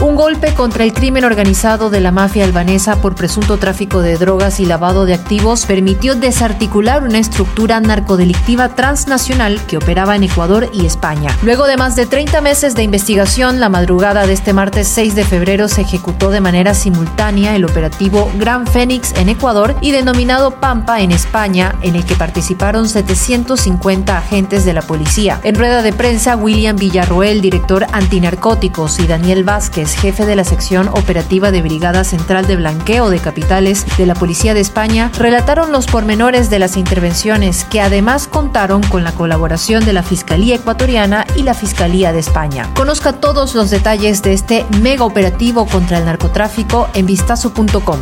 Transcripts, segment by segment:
Un golpe contra el crimen organizado de la mafia albanesa por presunto tráfico de drogas y lavado de activos permitió desarticular una estructura narcodelictiva transnacional que operaba en Ecuador y España. Luego de más de 30 meses de investigación, la madrugada de este martes 6 de febrero se ejecutó de manera simultánea el operativo Gran Fénix en Ecuador y denominado Pampa en España, en el que participaron 750 agentes de la policía. En rueda de prensa, William Villarroel, director antinarcóticos, y Daniel Vázquez, jefe de la sección operativa de Brigada Central de Blanqueo de Capitales de la Policía de España, relataron los pormenores de las intervenciones que además contaron con la colaboración de la Fiscalía Ecuatoriana y la Fiscalía de España. Conozca todos los detalles de este mega operativo contra el narcotráfico en vistazo.com.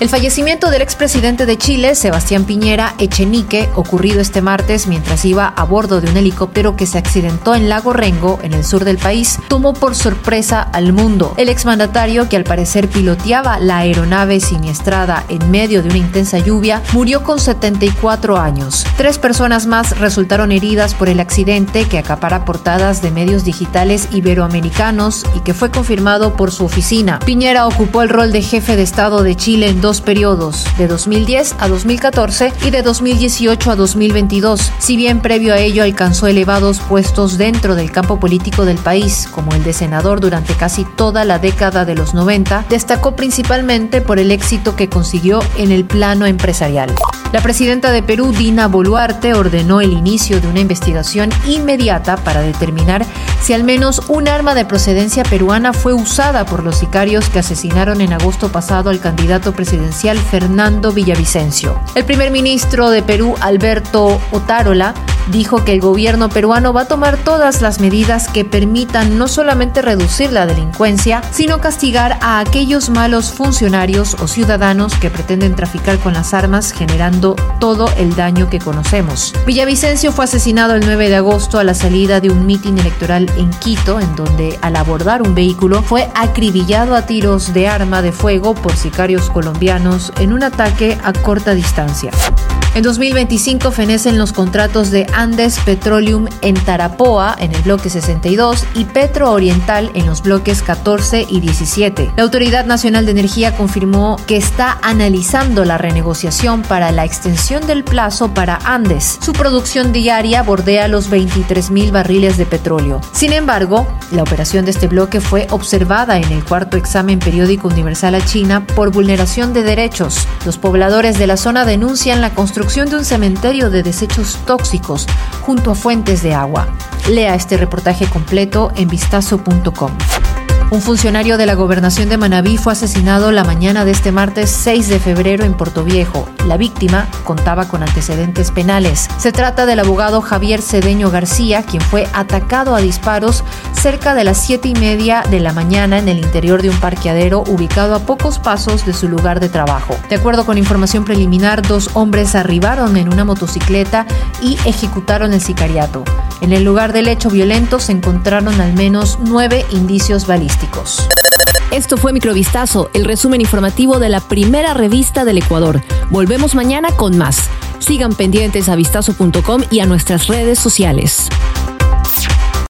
El fallecimiento del expresidente de Chile, Sebastián Piñera Echenique, ocurrido este martes mientras iba a bordo de un helicóptero que se accidentó en Lago Rengo, en el sur del país, tomó por sorpresa al mundo el exmandatario, que al parecer piloteaba la aeronave siniestrada en medio de una intensa lluvia, murió con 74 años. Tres personas más resultaron heridas por el accidente que acapara portadas de medios digitales iberoamericanos y que fue confirmado por su oficina. Piñera ocupó el rol de jefe de Estado de Chile en dos periodos, de 2010 a 2014 y de 2018 a 2022, si bien previo a ello alcanzó elevados puestos dentro del campo político del país, como el de senador durante casi toda la década de los 90, destacó principalmente por el éxito que consiguió en el plano empresarial. La presidenta de Perú, Dina Boluarte, ordenó el inicio de una investigación inmediata para determinar si al menos un arma de procedencia peruana fue usada por los sicarios que asesinaron en agosto pasado al candidato presidencial Fernando Villavicencio. El primer ministro de Perú, Alberto Otárola, dijo que el gobierno peruano va a tomar todas las medidas que permitan no solamente reducir la delincuencia, sino castigar a aquellos malos funcionarios o ciudadanos que pretenden traficar con las armas generando todo el daño que conocemos. Villavicencio fue asesinado el 9 de agosto a la salida de un mitin electoral en Quito, en donde al abordar un vehículo fue acribillado a tiros de arma de fuego por sicarios colombianos en un ataque a corta distancia. En 2025 fenecen los contratos de Andes Petroleum en Tarapoa, en el bloque 62, y Petro Oriental en los bloques 14 y 17. La Autoridad Nacional de Energía confirmó que está analizando la renegociación para la extensión del plazo para Andes. Su producción diaria bordea los 23 mil barriles de petróleo. Sin embargo, la operación de este bloque fue observada en el cuarto examen periódico universal a China por vulneración de derechos. Los pobladores de la zona denuncian la construcción de un cementerio de desechos tóxicos junto a fuentes de agua. Lea este reportaje completo en vistazo.com. Un funcionario de la gobernación de Manabí fue asesinado la mañana de este martes 6 de febrero en Portoviejo. La víctima contaba con antecedentes penales. Se trata del abogado Javier Cedeño García, quien fue atacado a disparos cerca de las siete y media de la mañana en el interior de un parqueadero ubicado a pocos pasos de su lugar de trabajo. De acuerdo con información preliminar, dos hombres arribaron en una motocicleta y ejecutaron el sicariato. En el lugar del hecho violento se encontraron al menos nueve indicios balísticos. Esto fue Microvistazo, el resumen informativo de la primera revista del Ecuador. Volvemos mañana con más. Sigan pendientes a vistazo.com y a nuestras redes sociales.